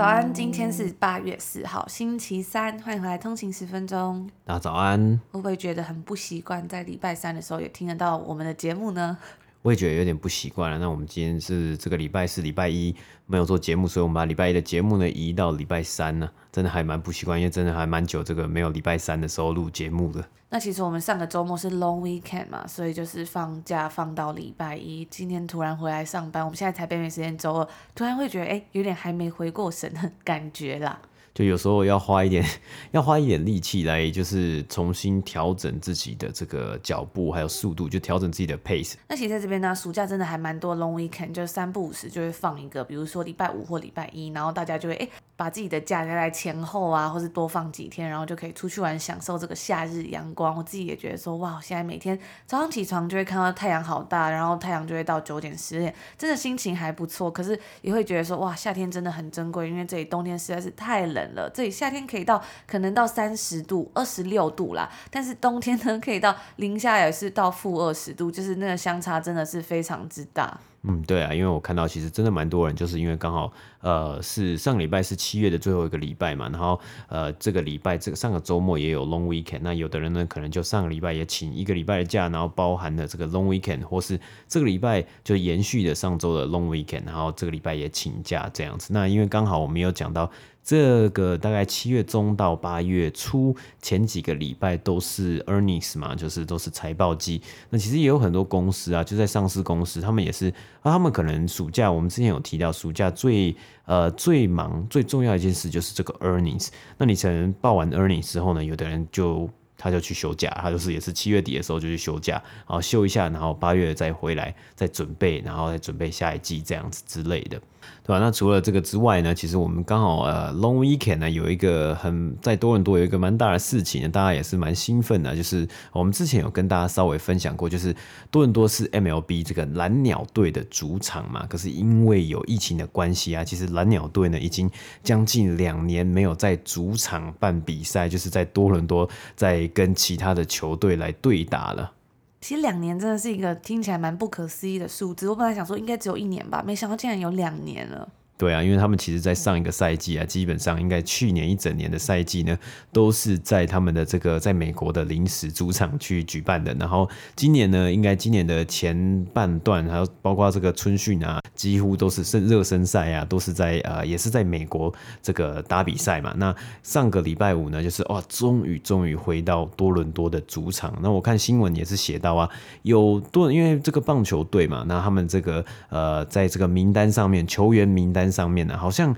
早安，今天是八月四号，星期三，欢迎回来通勤十分钟。大家早安，会不会觉得很不习惯，在礼拜三的时候也听得到我们的节目呢？我也觉得有点不习惯了。那我们今天是这个礼拜四、礼拜一没有做节目，所以我们把礼拜一的节目呢移到礼拜三呢，真的还蛮不习惯，因为真的还蛮久这个没有礼拜三的时候录节目的。那其实我们上个周末是 long weekend 嘛，所以就是放假放到礼拜一。今天突然回来上班，我们现在才北美时间周二，突然会觉得哎，有点还没回过神的感觉啦。就有时候要花一点，要花一点力气来，就是重新调整自己的这个脚步还有速度，就调整自己的 pace。那其实在这边呢，暑假真的还蛮多 long weekend，就是三不五时就会放一个，比如说礼拜五或礼拜一，然后大家就会哎。把自己的假加在前后啊，或是多放几天，然后就可以出去玩，享受这个夏日阳光。我自己也觉得说，哇，现在每天早上起床就会看到太阳好大，然后太阳就会到九点十点，真的心情还不错。可是也会觉得说，哇，夏天真的很珍贵，因为这里冬天实在是太冷了。这里夏天可以到可能到三十度、二十六度啦，但是冬天呢可以到零下也是到负二十度，就是那个相差真的是非常之大。嗯，对啊，因为我看到其实真的蛮多人，就是因为刚好呃是上个礼拜是七月的最后一个礼拜嘛，然后呃这个礼拜这个上个周末也有 long weekend，那有的人呢可能就上个礼拜也请一个礼拜的假，然后包含了这个 long weekend，或是这个礼拜就延续的上周的 long weekend，然后这个礼拜也请假这样子。那因为刚好我们有讲到。这个大概七月中到八月初前几个礼拜都是 earnings 嘛，就是都是财报季。那其实也有很多公司啊，就在上市公司，他们也是啊，他们可能暑假，我们之前有提到，暑假最呃最忙最重要一件事就是这个 earnings。那你可能报完 earnings 之后呢，有的人就他就去休假，他就是也是七月底的时候就去休假，然后休一下，然后八月再回来再准备，然后再准备下一季这样子之类的。对吧？那除了这个之外呢，其实我们刚好呃，Long Weekend 呢有一个很在多伦多有一个蛮大的事情，大家也是蛮兴奋的，就是我们之前有跟大家稍微分享过，就是多伦多是 MLB 这个蓝鸟队的主场嘛。可是因为有疫情的关系啊，其实蓝鸟队呢已经将近两年没有在主场办比赛，就是在多伦多在跟其他的球队来对打了。其实两年真的是一个听起来蛮不可思议的数字。我本来想说应该只有一年吧，没想到竟然有两年了。对啊，因为他们其实，在上一个赛季啊，基本上应该去年一整年的赛季呢，都是在他们的这个在美国的临时主场去举办的。然后今年呢，应该今年的前半段，还有包括这个春训啊，几乎都是热热身赛啊，都是在呃，也是在美国这个打比赛嘛。那上个礼拜五呢，就是哇，终于终于回到多伦多的主场。那我看新闻也是写到啊，有多因为这个棒球队嘛，那他们这个呃，在这个名单上面，球员名单。上面呢，好像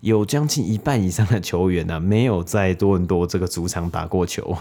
有将近一半以上的球员呢，没有在多伦多这个主场打过球。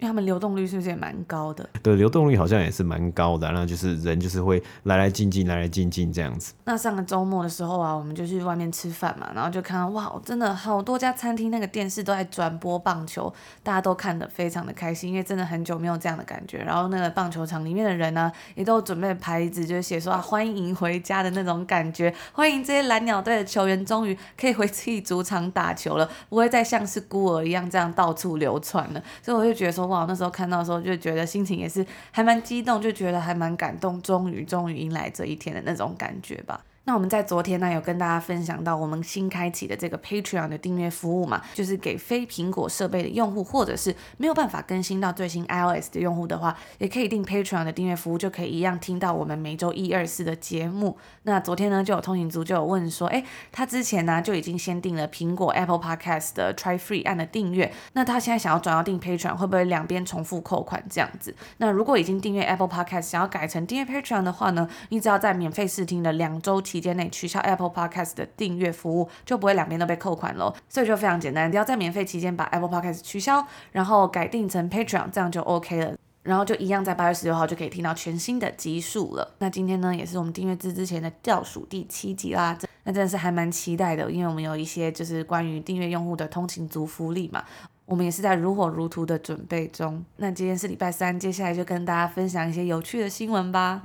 因为他们流动率是不是也蛮高的？对，流动率好像也是蛮高的。那就是人就是会来来进进，来来进进这样子。那上个周末的时候啊，我们就去外面吃饭嘛，然后就看到哇，真的好多家餐厅那个电视都在转播棒球，大家都看得非常的开心，因为真的很久没有这样的感觉。然后那个棒球场里面的人呢，也都准备牌子，就是写说啊，欢迎回家的那种感觉，欢迎这些蓝鸟队的球员终于可以回自己主场打球了，不会再像是孤儿一样这样到处流窜了。所以我就觉得说。哇，那时候看到的时候就觉得心情也是还蛮激动，就觉得还蛮感动，终于终于迎来这一天的那种感觉吧。那我们在昨天呢，有跟大家分享到我们新开启的这个 Patreon 的订阅服务嘛，就是给非苹果设备的用户，或者是没有办法更新到最新 iOS 的用户的话，也可以订 Patreon 的订阅服务，就可以一样听到我们每周一、二、四的节目。那昨天呢，就有通勤族就有问说，诶，他之前呢就已经先订了苹果 Apple Podcast 的 Try Free 按的订阅，那他现在想要转到订 Patreon，会不会两边重复扣款这样子？那如果已经订阅 Apple Podcast，想要改成订阅 Patreon 的话呢，你只要在免费试听的两周期间内取消 Apple Podcast 的订阅服务，就不会两边都被扣款喽。所以就非常简单，只要在免费期间把 Apple Podcast 取消，然后改订成 Patreon，这样就 OK 了。然后就一样在八月十六号就可以听到全新的集数了。那今天呢，也是我们订阅制之前的倒数第七集啦。那真的是还蛮期待的，因为我们有一些就是关于订阅用户的通勤族福利嘛。我们也是在如火如荼的准备中。那今天是礼拜三，接下来就跟大家分享一些有趣的新闻吧。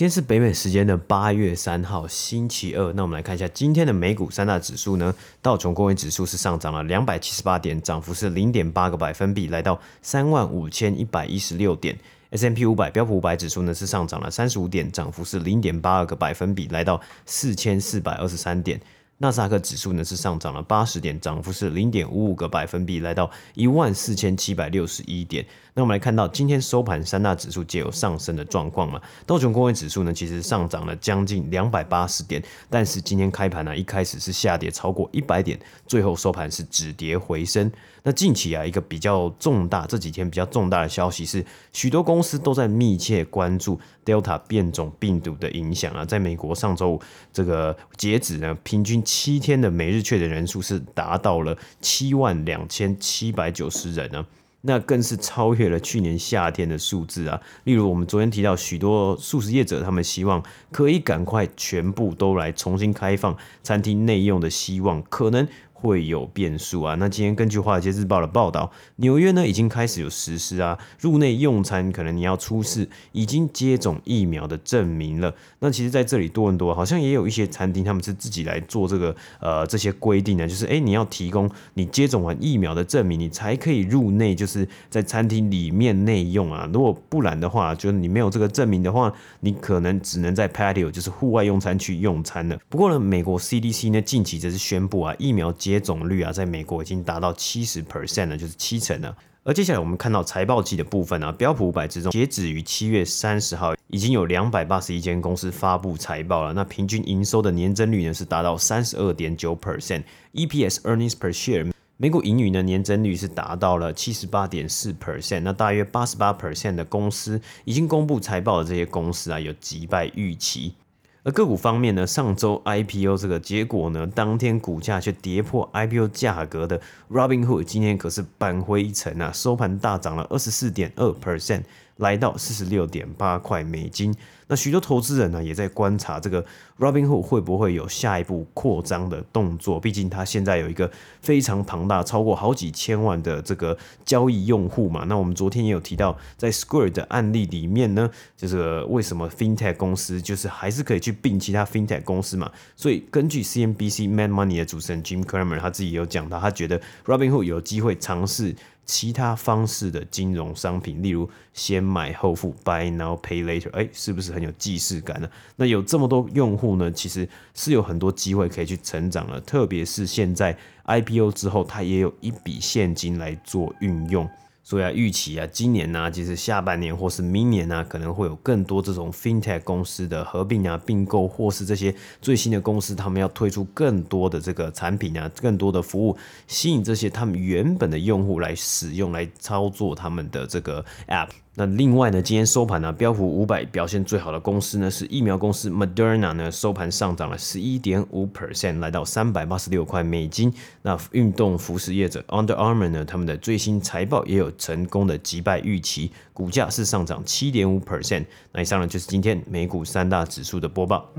今天是北美时间的八月三号，星期二。那我们来看一下今天的美股三大指数呢。道琼工业指数是上涨了两百七十八点，涨幅是零点八个百分比，来到三万五千一百一十六点。S M P 五百标普五百指数呢是上涨了三十五点，涨幅是零点八二个百分比，来到四千四百二十三点。纳斯达克指数呢是上涨了八十点，涨幅是零点五五个百分比，来到一万四千七百六十一点。那我们来看到今天收盘三大指数皆有上升的状况嘛。道琼工业指数呢其实上涨了将近两百八十点，但是今天开盘呢一开始是下跌超过一百点，最后收盘是止跌回升。那近期啊一个比较重大，这几天比较重大的消息是，许多公司都在密切关注 Delta 变种病毒的影响啊。在美国上周五这个截止呢，平均七天的每日确诊人数是达到了七万两千七百九十人呢。那更是超越了去年夏天的数字啊！例如，我们昨天提到许多素食业者，他们希望可以赶快全部都来重新开放餐厅内用的希望，可能。会有变数啊！那今天根据《华尔街日报》的报道，纽约呢已经开始有实施啊，入内用餐可能你要出示已经接种疫苗的证明了。那其实在这里多伦多好像也有一些餐厅，他们是自己来做这个呃这些规定呢，就是诶你要提供你接种完疫苗的证明，你才可以入内，就是在餐厅里面内用啊。如果不然的话，就是你没有这个证明的话，你可能只能在 patio，就是户外用餐区用餐了。不过呢，美国 CDC 呢近期则是宣布啊，疫苗接接种率啊，在美国已经达到七十 percent 了，就是七成了。而接下来我们看到财报季的部分啊，标普五百之中，截止于七月三十号，已经有两百八十一间公司发布财报了。那平均营收的年增率呢，是达到三十二点九 percent。EPS earnings per share，每股盈余呢，年增率是达到了七十八点四 percent。那大约八十八 percent 的公司已经公布财报的这些公司啊，有击败预期。而个股方面呢，上周 IPO 这个结果呢，当天股价却跌破 IPO 价格的 Robinhood，今天可是扳回一城啊，收盘大涨了二十四点二 percent。来到四十六点八块美金，那许多投资人呢也在观察这个 Robinhood 会不会有下一步扩张的动作。毕竟它现在有一个非常庞大，超过好几千万的这个交易用户嘛。那我们昨天也有提到，在 Square 的案例里面呢，就是为什么 FinTech 公司就是还是可以去并其他 FinTech 公司嘛。所以根据 CNBC Mad Money 的主持人 Jim Cramer 他自己有讲到，他觉得 Robinhood 有机会尝试。其他方式的金融商品，例如先买后付 （Buy Now Pay Later），哎，是不是很有既视感呢？那有这么多用户呢，其实是有很多机会可以去成长了。特别是现在 IPO 之后，它也有一笔现金来做运用。所以啊，预期啊，今年呢、啊，其实下半年或是明年呢、可能会有更多这种 FinTech 公司的合并啊、并购，或是这些最新的公司，他们要推出更多的这个产品啊、更多的服务，吸引这些他们原本的用户来使用、来操作他们的这个 App。那另外呢，今天收盘呢，标普五百表现最好的公司呢是疫苗公司 Moderna 呢，收盘上涨了十一点五 percent，来到三百八十六块美金。那运动服饰业者 Under Armour 呢，他们的最新财报也有成功的击败预期，股价是上涨七点五 percent。那以上呢就是今天美股三大指数的播报。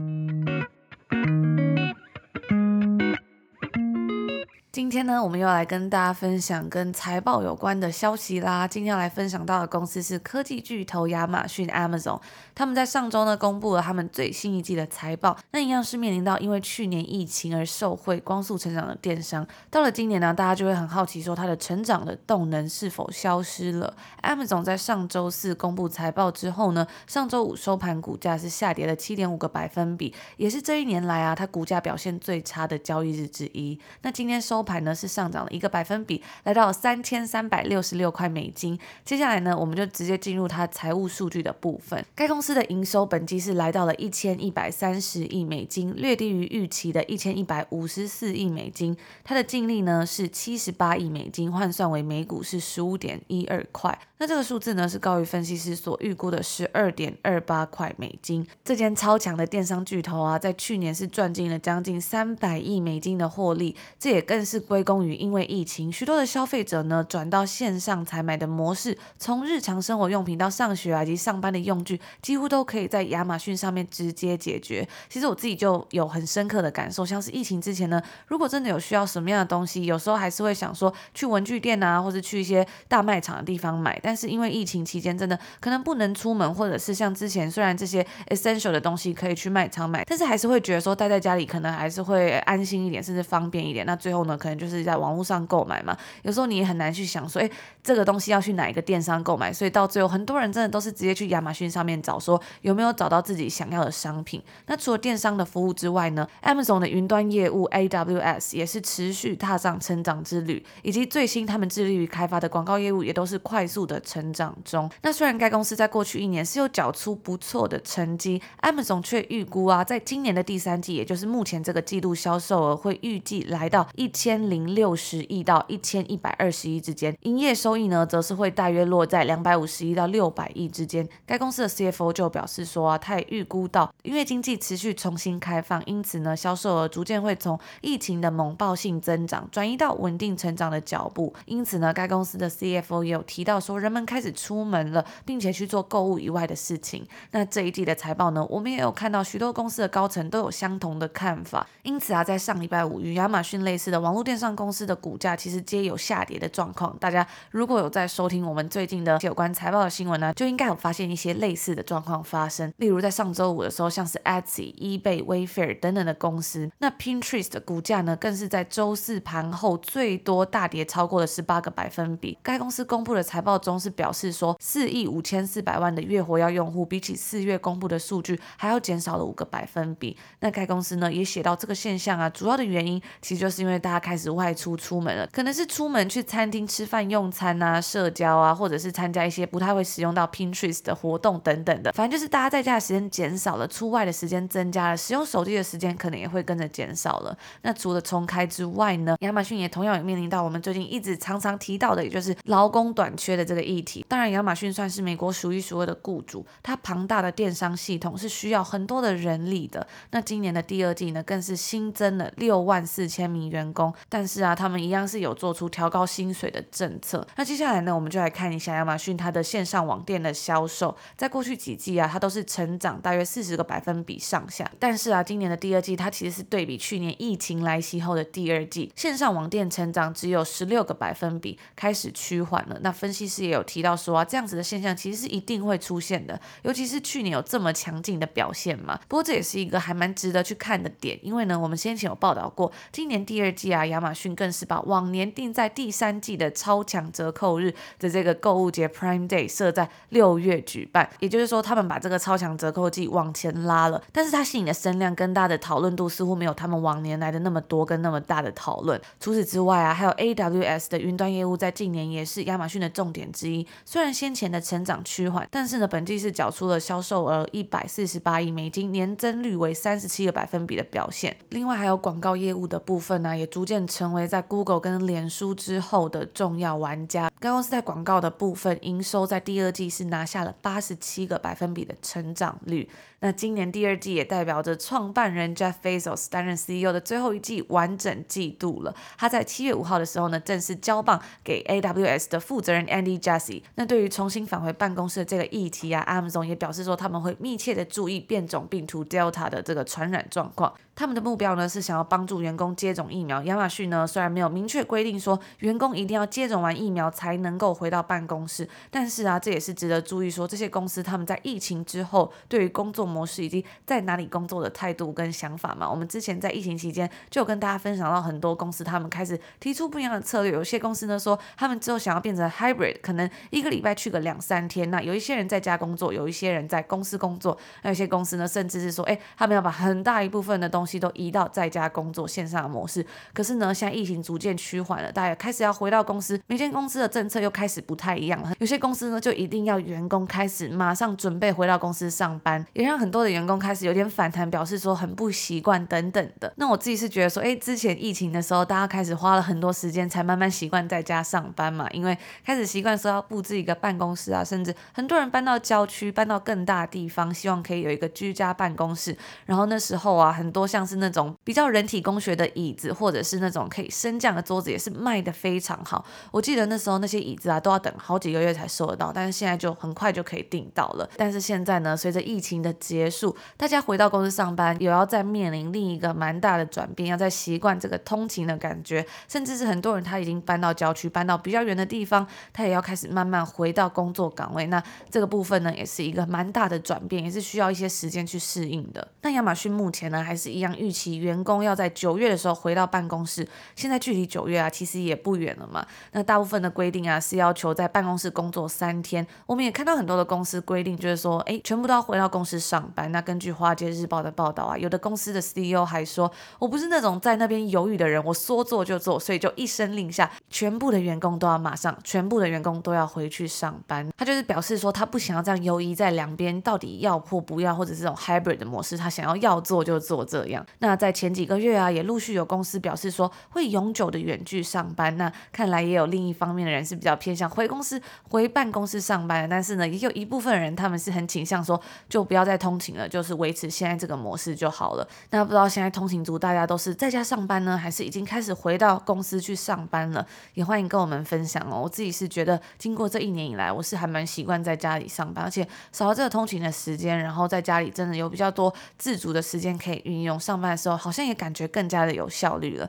今天呢，我们又来跟大家分享跟财报有关的消息啦。今天要来分享到的公司是科技巨头亚马逊 Amazon，他们在上周呢公布了他们最新一季的财报。那一样是面临到因为去年疫情而受惠光速成长的电商，到了今年呢，大家就会很好奇说它的成长的动能是否消失了。Amazon 在上周四公布财报之后呢，上周五收盘股价是下跌了七点五个百分比，也是这一年来啊它股价表现最差的交易日之一。那今天收。盘呢是上涨了一个百分比，来到三千三百六十六块美金。接下来呢，我们就直接进入它财务数据的部分。该公公司的营收本季是来到了一千一百三十亿美金，略低于预期的一千一百五十四亿美金。它的净利呢是七十八亿美金，换算为每股是十五点一二块。那这个数字呢是高于分析师所预估的十二点二八块美金。这间超强的电商巨头啊，在去年是赚进了将近三百亿美金的获利，这也更是。归功于因为疫情，许多的消费者呢转到线上采买的模式，从日常生活用品到上学以及上班的用具，几乎都可以在亚马逊上面直接解决。其实我自己就有很深刻的感受，像是疫情之前呢，如果真的有需要什么样的东西，有时候还是会想说去文具店啊，或者去一些大卖场的地方买。但是因为疫情期间真的可能不能出门，或者是像之前虽然这些 essential 的东西可以去卖场买，但是还是会觉得说待在家里可能还是会安心一点，甚至方便一点。那最后呢，可能就是在网络上购买嘛。有时候你也很难去想说，诶，这个东西要去哪一个电商购买？所以到最后，很多人真的都是直接去亚马逊上面找，说有没有找到自己想要的商品。那除了电商的服务之外呢，Amazon 的云端业务 AWS 也是持续踏上成长之旅，以及最新他们致力于开发的广告业务也都是快速的成长中。那虽然该公司在过去一年是有缴出不错的成绩，Amazon 却预估啊，在今年的第三季，也就是目前这个季度销售额会预计来到一千零六十亿到一千一百二十亿之间，营业收益呢，则是会大约落在两百五十亿到六百亿之间。该公司的 CFO 就表示说啊，他也预估到，因为经济持续重新开放，因此呢，销售额逐渐会从疫情的猛爆性增长转移到稳定成长的脚步。因此呢，该公司的 CFO 也有提到说，人们开始出门了，并且去做购物以外的事情。那这一季的财报呢，我们也有看到许多公司的高层都有相同的看法。因此啊，在上礼拜五，与亚马逊类似的网络电商公司的股价其实皆有下跌的状况。大家如果有在收听我们最近的有关财报的新闻呢，就应该有发现一些类似的状况发生。例如在上周五的时候，像是 Etsy、eBay、Wayfair 等等的公司，那 Pinterest 的股价呢，更是在周四盘后最多大跌超过了十八个百分比。该公司公布的财报中是表示说，四亿五千四百万的月活跃用户，比起四月公布的数据还要减少了五个百分比。那该公司呢，也写到这个现象啊，主要的原因其实就是因为大家开始外出出门了，可能是出门去餐厅吃饭用餐啊、社交啊，或者是参加一些不太会使用到 Pinterest 的活动等等的。反正就是大家在家的时间减少了，出外的时间增加了，使用手机的时间可能也会跟着减少了。那除了重开之外呢，亚马逊也同样也面临到我们最近一直常常提到的，也就是劳工短缺的这个议题。当然，亚马逊算是美国数一数二的雇主，它庞大的电商系统是需要很多的人力的。那今年的第二季呢，更是新增了六万四千名员工，但是啊，他们一样是有做出调高薪水的政策。那接下来呢，我们就来看一下亚马逊它的线上网店的销售，在过去几季啊，它都是成长大约四十个百分比上下。但是啊，今年的第二季它其实是对比去年疫情来袭后的第二季，线上网店成长只有十六个百分比，开始趋缓了。那分析师也有提到说啊，这样子的现象其实是一定会出现的，尤其是去年有这么强劲的表现嘛。不过这也是一个还蛮值得去看的点，因为呢，我们先前有报道过，今年第二季啊，亚马逊更是把往年定在第三季的超强折扣日的这个购物节 Prime Day 设在六月举办，也就是说它，他们把这个超强折扣季往前拉了。但是它吸引的声量跟大的讨论度似乎没有他们往年来的那么多跟那么大的讨论。除此之外啊，还有 AWS 的云端业务在近年也是亚马逊的重点之一。虽然先前的成长趋缓，但是呢，本季是缴出了销售额一百四十八亿美金，年增率为三十七个百分比的表现。另外还有广告业务的部分呢、也逐渐成为在 Google 跟脸书之后的重要玩家。该公司在广告的部分营收在第二季是拿下了八十七个百百分比的成长率。那今年第二季也代表着创办人 Jeff Bezos 担任 CEO 的最后一季完整季度了。他在七月五号的时候呢，正式交棒给 AWS 的负责人 Andy Jassy。那对于重新返回办公室的这个议题啊，Amazon 也表示说他们会密切的注意变种病毒 Delta 的这个传染状况。他们的目标呢是想要帮助员工接种疫苗。亚马逊呢虽然没有明确规定说员工一定要接种完疫苗才能够回到办公室，但是啊，这也是值得注意说这些公司他们在疫情之后对于工作模式以及在哪里工作的态度跟想法嘛。我们之前在疫情期间就有跟大家分享到很多公司他们开始提出不一样的策略。有些公司呢说他们之后想要变成 hybrid，可能一个礼拜去个两三天。那有一些人在家工作，有一些人在公司工作。那有些公司呢甚至是说，哎，他们要把很大一部分的东西。都移到在家工作线上的模式，可是呢，现在疫情逐渐趋缓了，大家开始要回到公司，每间公司的政策又开始不太一样了。有些公司呢，就一定要员工开始马上准备回到公司上班，也让很多的员工开始有点反弹，表示说很不习惯等等的。那我自己是觉得说，哎，之前疫情的时候，大家开始花了很多时间才慢慢习惯在家上班嘛，因为开始习惯说要布置一个办公室啊，甚至很多人搬到郊区，搬到更大地方，希望可以有一个居家办公室。然后那时候啊，很多像是那种比较人体工学的椅子，或者是那种可以升降的桌子，也是卖得非常好。我记得那时候那些椅子啊，都要等好几个月才收得到，但是现在就很快就可以订到了。但是现在呢，随着疫情的结束，大家回到公司上班，也要再面临另一个蛮大的转变，要再习惯这个通勤的感觉，甚至是很多人他已经搬到郊区，搬到比较远的地方，他也要开始慢慢回到工作岗位。那这个部分呢，也是一个蛮大的转变，也是需要一些时间去适应的。那亚马逊目前呢，还是一样预期员工要在九月的时候回到办公室。现在距离九月啊，其实也不远了嘛。那大部分的规定啊，是要求在办公室工作三天。我们也看到很多的公司规定，就是说，哎，全部都要回到公司上班。那根据《华尔街日报》的报道啊，有的公司的 CEO 还说，我不是那种在那边犹豫的人，我说做就做，所以就一声令下，全部的员工都要马上，全部的员工都要回去上班。他就是表示说，他不想要这样犹豫在两边，到底要或不要，或者这种 hybrid 的模式，他想要要做就做这样。那在前几个月啊，也陆续有公司表示说会永久的远距上班。那看来也有另一方面的人是比较偏向回公司、回办公室上班的，但是呢，也有一部分人他们是很倾向说，就不要再通通勤了，就是维持现在这个模式就好了。那不知道现在通勤族大家都是在家上班呢，还是已经开始回到公司去上班了？也欢迎跟我们分享哦。我自己是觉得，经过这一年以来，我是还蛮习惯在家里上班，而且少了这个通勤的时间，然后在家里真的有比较多自主的时间可以运用，上班的时候好像也感觉更加的有效率了。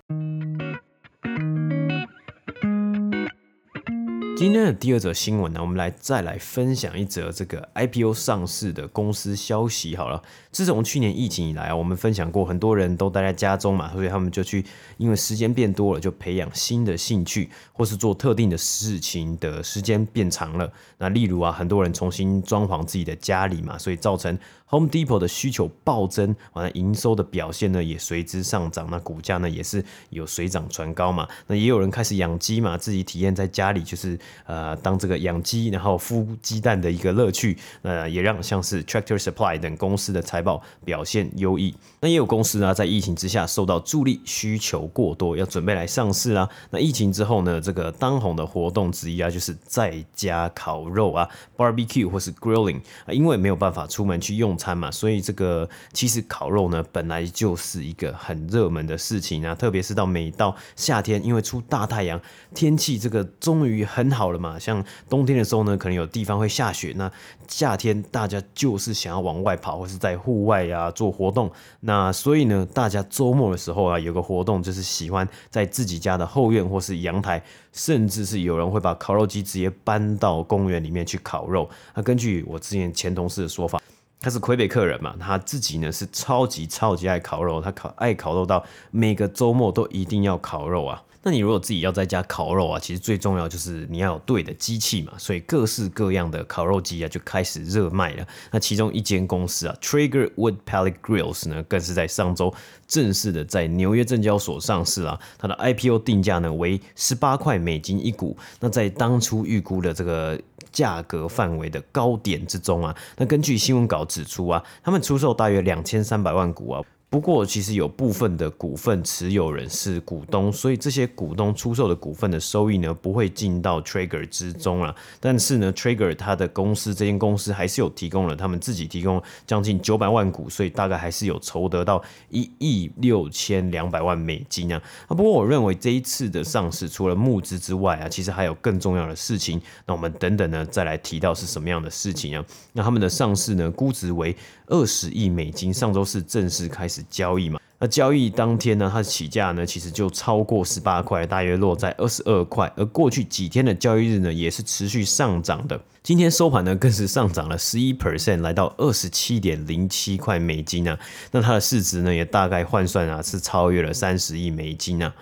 今天的第二则新闻呢，我们来再来分享一则这个 IPO 上市的公司消息。好了，自从去年疫情以来啊，我们分享过，很多人都待在家中嘛，所以他们就去，因为时间变多了，就培养新的兴趣，或是做特定的事情的时间变长了。那例如啊，很多人重新装潢自己的家里嘛，所以造成 Home Depot 的需求暴增，完了营收的表现呢也随之上涨，那股价呢也是有水涨船高嘛。那也有人开始养鸡嘛，自己体验在家里就是。呃，当这个养鸡，然后孵鸡蛋的一个乐趣，呃，也让像是 Tractor Supply 等公司的财报表现优异。那也有公司呢，在疫情之下受到助力，需求过多，要准备来上市啦。那疫情之后呢，这个当红的活动之一啊，就是在家烤肉啊，Barbecue 或是 Grilling 啊，因为没有办法出门去用餐嘛，所以这个其实烤肉呢，本来就是一个很热门的事情啊，特别是到每到夏天，因为出大太阳，天气这个终于很好。了嘛，像冬天的时候呢，可能有地方会下雪。那夏天大家就是想要往外跑，或是在户外、啊、做活动。那所以呢，大家周末的时候啊，有个活动就是喜欢在自己家的后院或是阳台，甚至是有人会把烤肉机直接搬到公园里面去烤肉。那根据我之前前同事的说法，他是魁北克人嘛，他自己呢是超级超级爱烤肉，他烤爱烤肉到每个周末都一定要烤肉啊。那你如果自己要在家烤肉啊，其实最重要就是你要有对的机器嘛，所以各式各样的烤肉机啊就开始热卖了。那其中一间公司啊，Trigger Wood Pellet Grills 呢，更是在上周正式的在纽约证交所上市啊。它的 IPO 定价呢为十八块美金一股，那在当初预估的这个价格范围的高点之中啊，那根据新闻稿指出啊，他们出售大约两千三百万股啊。不过，其实有部分的股份持有人是股东，所以这些股东出售的股份的收益呢，不会进到 Trigger 之中啊。但是呢，Trigger 它的公司这间公司还是有提供了他们自己提供将近九百万股，所以大概还是有筹得到一亿六千两百万美金啊。啊，不过我认为这一次的上市除了募资之外啊，其实还有更重要的事情。那我们等等呢，再来提到是什么样的事情啊？那他们的上市呢，估值为二十亿美金，上周四正式开始交易嘛？那交易当天呢，它的起价呢，其实就超过十八块，大约落在二十二块。而过去几天的交易日呢，也是持续上涨的。今天收盘呢，更是上涨了十一 percent，来到二十七点零七块美金啊。那它的市值呢，也大概换算啊，是超越了三十亿美金啊。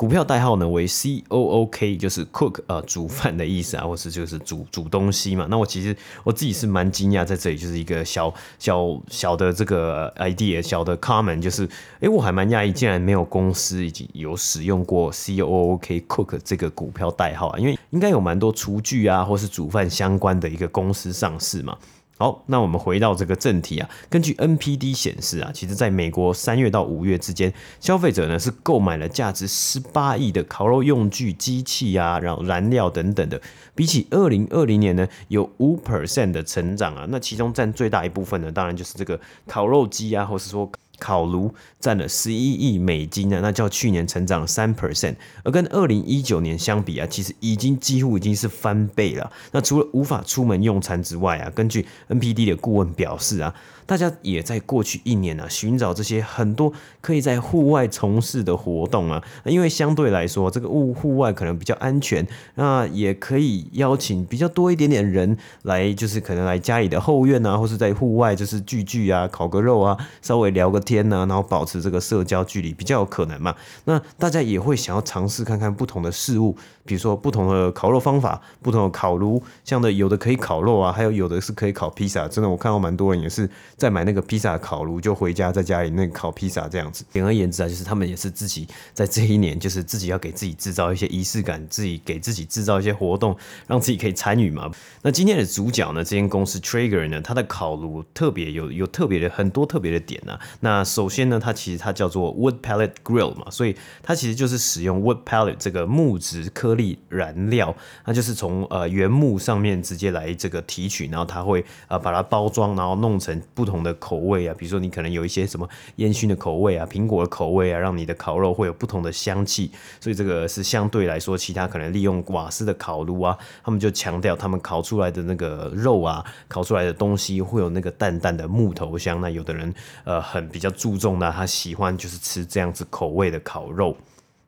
股票代号呢为 C O O K，就是 Cook 啊、呃，煮饭的意思啊，或是就是煮煮东西嘛。那我其实我自己是蛮惊讶，在这里就是一个小小小的这个 idea，小的 comment，就是哎、欸，我还蛮讶异，竟然没有公司已经有使用过 C O O K Cook 这个股票代号啊，因为应该有蛮多厨具啊，或是煮饭相关的一个公司上市嘛。好，那我们回到这个正题啊。根据 NPD 显示啊，其实在美国三月到五月之间，消费者呢是购买了价值十八亿的烤肉用具、机器啊，然后燃料等等的，比起二零二零年呢有五 percent 的成长啊。那其中占最大一部分呢，当然就是这个烤肉机啊，或是说。烤炉占了十一亿美金呢，那较去年成长了三 percent，而跟二零一九年相比啊，其实已经几乎已经是翻倍了。那除了无法出门用餐之外啊，根据 NPD 的顾问表示啊。大家也在过去一年啊，寻找这些很多可以在户外从事的活动啊，因为相对来说，这个户户外可能比较安全，那也可以邀请比较多一点点人来，就是可能来家里的后院啊，或是在户外就是聚聚啊，烤个肉啊，稍微聊个天呐，然后保持这个社交距离比较有可能嘛。那大家也会想要尝试看看不同的事物。比如说不同的烤肉方法，不同的烤炉，像的有的可以烤肉啊，还有有的是可以烤披萨。真的，我看到蛮多人也是再买那个披萨烤炉，就回家在家里那个烤披萨这样子。简而言之啊，就是他们也是自己在这一年，就是自己要给自己制造一些仪式感，自己给自己制造一些活动，让自己可以参与嘛。那今天的主角呢，这间公司 Trigger 呢，它的烤炉特别有有特别的很多特别的点啊。那首先呢，它其实它叫做 Wood Pellet Grill 嘛，所以它其实就是使用 Wood Pellet 这个木质颗粒。燃料，那就是从呃原木上面直接来这个提取，然后它会呃把它包装，然后弄成不不同的口味啊，比如说你可能有一些什么烟熏的口味啊，苹果的口味啊，让你的烤肉会有不同的香气。所以这个是相对来说，其他可能利用瓦斯的烤炉啊，他们就强调他们烤出来的那个肉啊，烤出来的东西会有那个淡淡的木头香。那有的人呃很比较注重的，他喜欢就是吃这样子口味的烤肉。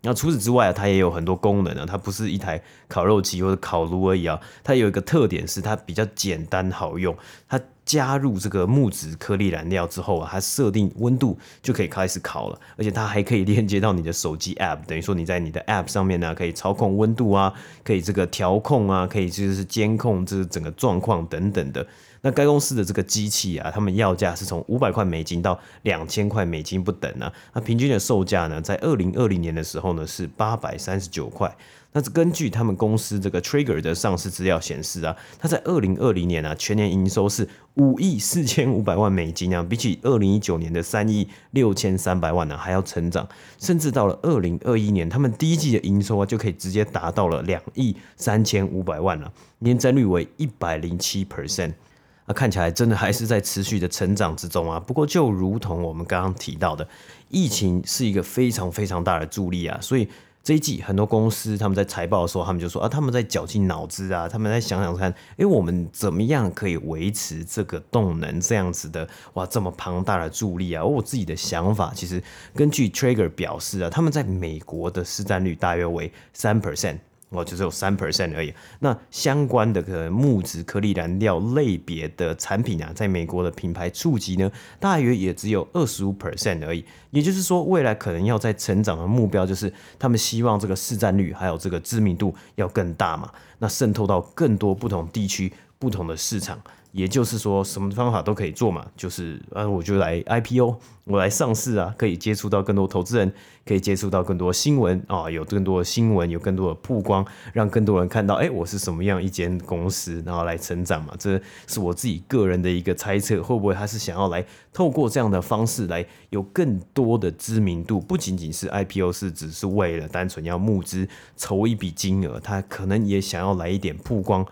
那除此之外啊，它也有很多功能啊，它不是一台烤肉机或者烤炉而已啊，它有一个特点是它比较简单好用，它加入这个木质颗粒燃料之后啊，它设定温度就可以开始烤了，而且它还可以链接到你的手机 App，等于说你在你的 App 上面呢，可以操控温度啊，可以这个调控啊，可以就是监控这整个状况等等的。那该公司的这个机器啊，他们要价是从五百块美金到两千块美金不等啊。那平均的售价呢，在二零二零年的时候呢，是八百三十九块。那是根据他们公司这个 Trigger 的上市资料显示啊，它在二零二零年啊，全年营收是五亿四千五百万美金啊，比起二零一九年的三亿六千三百万呢、还要成长，甚至到了二零二一年，他们第一季的营收啊就可以直接达到了两亿三千五百万了、年增率为一百零七 percent。那看起来真的还是在持续的成长之中啊。不过就如同我们刚刚提到的，疫情是一个非常非常大的助力啊。所以这一季很多公司他们在财报的时候，他们就说啊，他们在绞尽脑汁啊，他们在想想看，诶，我们怎么样可以维持这个动能这样子的哇，这么庞大的助力啊。而我自己的想法，其实根据 Trigger 表示啊，他们在美国的市占率大约为三 percent。哦，就只有三 percent 而已。那相关的可能木质颗粒燃料类别的产品啊，在美国的品牌触及呢，大约也只有二十五 percent 而已。也就是说，未来可能要在成长的目标，就是他们希望这个市占率还有这个知名度要更大嘛，那渗透到更多不同地区、不同的市场。也就是说，什么方法都可以做嘛，就是啊，我就来 IPO，我来上市啊，可以接触到更多投资人，可以接触到更多新闻啊，有更多的新闻，有更多的曝光，让更多人看到，哎，我是什么样一间公司，然后来成长嘛，这是我自己个人的一个猜测，会不会他是想要来透过这样的方式来有更多的知名度，不仅仅是 IPO 是只是为了单纯要募资筹一笔金额，他可能也想要来一点曝光。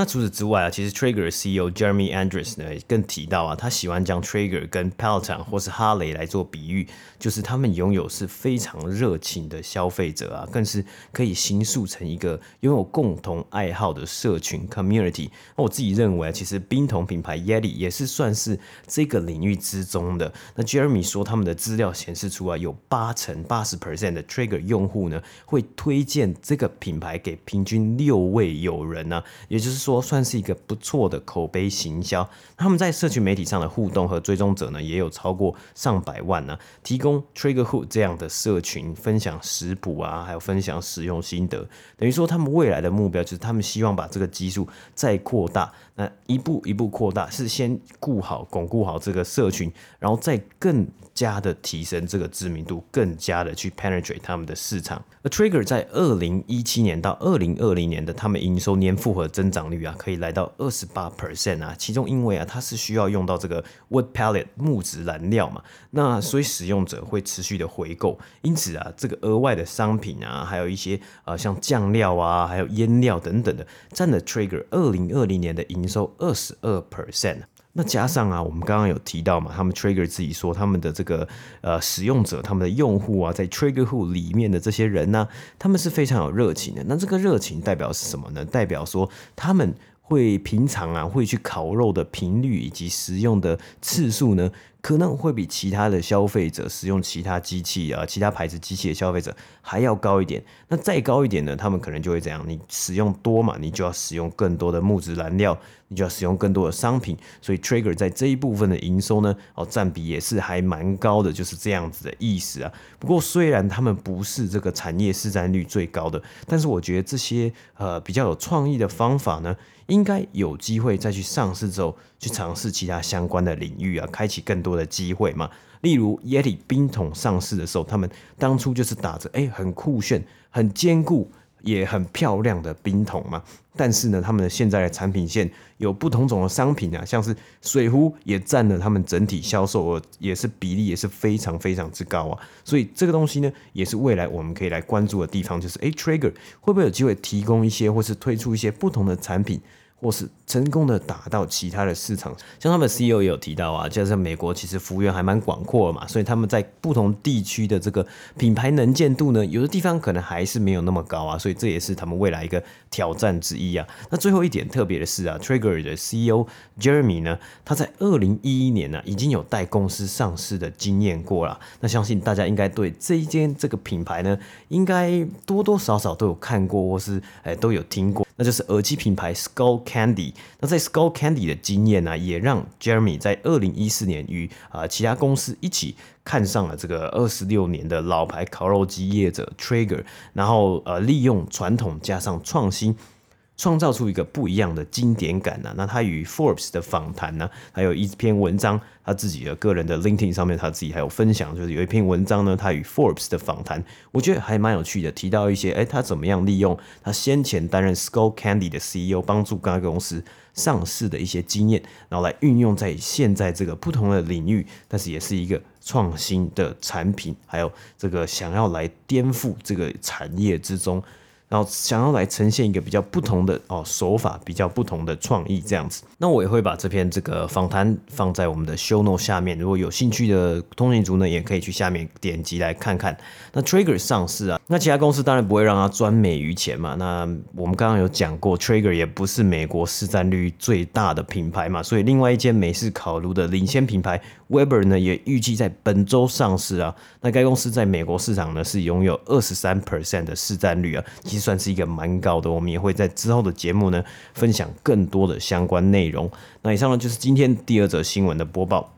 那除此之外啊，其实 Trigger CEO Jeremy Andrus 呢更提到啊，他喜欢将 Trigger 跟 Peloton 或是哈雷来做比喻，就是他们拥有是非常热情的消费者啊，更是可以形塑成一个拥有共同爱好的社群 community。那我自己认为啊，其实冰桶品牌 Yeti 也是算是这个领域之中的。那 Jeremy 说，他们的资料显示出啊，有八成八十 percent 的 Trigger 用户呢会推荐这个品牌给平均六位友人啊，也就是。说说算是一个不错的口碑行销，他们在社群媒体上的互动和追踪者呢，也有超过上百万呢、提供 Triggerhood 这样的社群分享食谱啊，还有分享使用心得，等于说他们未来的目标就是他们希望把这个基数再扩大，那一步一步扩大，是先顾好巩固好这个社群，然后再更加的提升这个知名度，更加的去 penetrate 他们的市场。而 Trigger 在二零一七年到二零二零年的他们营收年复合增长率啊，可以来到二十八 percent 啊。其中因为啊，它是需要用到这个 wood pellet 木质燃料嘛，那所以使用者会持续的回购，因此啊，这个额外的商品啊，还有一些呃像酱料啊，还有腌料等等的，占了 Trigger 二零二零年的营收二十二 percent。那加上啊，我们刚刚有提到嘛，他们 trigger 自己说，他们的这个呃使用者，他们的用户啊，在 Trigger Who 里面的这些人呢、他们是非常有热情的。那这个热情代表是什么呢？代表说他们会平常啊会去烤肉的频率以及使用的次数呢，可能会比其他的消费者使用其他机器啊，其他牌子机器的消费者还要高一点。那再高一点呢，他们可能就会怎样：你使用多嘛，你就要使用更多的木质燃料，你就要使用更多的商品。所以，Trigger 在这一部分的营收呢，哦，占比也是还蛮高的，就是这样子的意思啊。不过虽然他们不是这个产业市占率最高的，但是我觉得这些呃比较有创意的方法呢，应该有机会再去上市之后，去尝试其他相关的领域啊，开启更多的机会嘛。例如 Yeti 冰桶上市的时候，他们当初就是打着哎很酷炫、很坚固。也很漂亮的冰桶嘛，但是呢，他们的现在的产品线有不同种的商品啊，像是水壶也占了他们整体销售额，也是比例也是非常非常之高啊，所以这个东西呢，也是未来我们可以来关注的地方，就是诶 trigger 会不会有机会提供一些，或是推出一些不同的产品？或是成功的打到其他的市场，像他们 CEO 也有提到啊，加上美国其实幅员还蛮广阔的嘛，所以他们在不同地区的这个品牌能见度呢，有的地方可能还是没有那么高啊，所以这也是他们未来一个挑战之一啊。那最后一点特别的是啊，Trigger 的 CEO Jeremy 呢，他在二零一一年呢、啊、已经有带公司上市的经验过了，那相信大家应该对这一间这个品牌呢，应该多多少少都有看过或是哎都有听过。那就是耳机品牌 Skull Candy。那在 Skull Candy 的经验呢、也让 Jeremy 在二零一四年与啊其他公司一起看上了这个二十六年的老牌烤肉机业者 Trigger，然后呃利用传统加上创新。创造出一个不一样的经典感呢、那他与 Forbes 的访谈呢？还有一篇文章，他自己的个人的 LinkedIn 上面，他自己还有分享，就是有一篇文章呢，他与 Forbes 的访谈，我觉得还蛮有趣的，提到一些，哎，他怎么样利用他先前担任 Skull Candy 的 CEO，帮助各个公司上市的一些经验，然后来运用在现在这个不同的领域，但是也是一个创新的产品，还有这个想要来颠覆这个产业之中。然后想要来呈现一个比较不同的哦手法，比较不同的创意这样子，那我也会把这篇这个访谈放在我们的 show note 下面，如果有兴趣的通勤族呢，也可以去下面点击来看看。那 Trigger 上市啊，那其他公司当然不会让它专美于前嘛。那我们刚刚有讲过，Trigger 也不是美国市占率最大的品牌嘛，所以另外一间美式烤炉的领先品牌 Weber 呢，也预计在本周上市啊。那该公司在美国市场呢，是拥有二十三 percent 的市占率啊，其算是一个蛮高的。我们也会在之后的节目呢，分享更多的相关内容。那以上呢，就是今天第二则新闻的播报。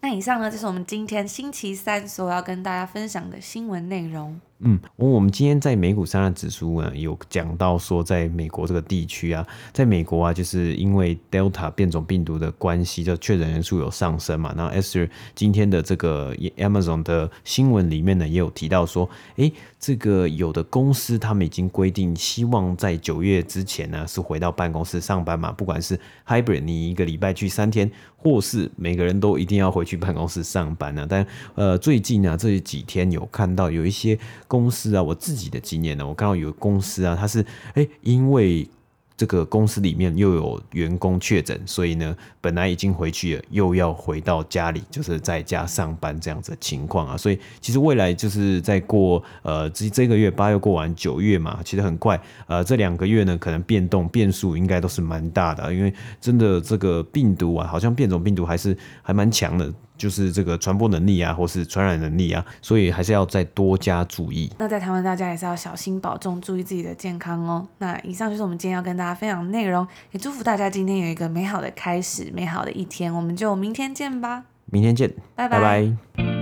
那以上呢，就是我们今天星期三所要跟大家分享的新闻内容。嗯，我们今天在美股三大指数呢，有讲到说，在美国这个地区啊，在美国啊，就是因为 Delta 变种病毒的关系，就确诊人数有上升嘛。那 Esther 今天的这个 Amazon 的新闻里面呢，也有提到说，诶，这个有的公司他们已经规定，希望在九月之前呢，是回到办公室上班嘛，不管是 Hybrid，你一个礼拜去三天，或是每个人都一定要回去办公室上班呢。但呃，最近啊，这几天有看到有一些。公司啊，我自己的经验呢，我看到有公司啊，它是哎，因为这个公司里面又有员工确诊，所以呢，本来已经回去了，又要回到家里，就是在家上班这样子的情况啊。所以其实未来就是在过呃这这个月八月过完九月嘛，其实很快，呃，这两个月呢，可能变动变数应该都是蛮大的，因为真的这个病毒啊，好像变种病毒还是还蛮强的。就是这个传播能力啊，或是传染能力啊，所以还是要再多加注意。那在台湾，大家也是要小心保重，注意自己的健康哦。那以上就是我们今天要跟大家分享的内容，也祝福大家今天有一个美好的开始，美好的一天。我们就明天见吧。明天见，拜拜。拜拜。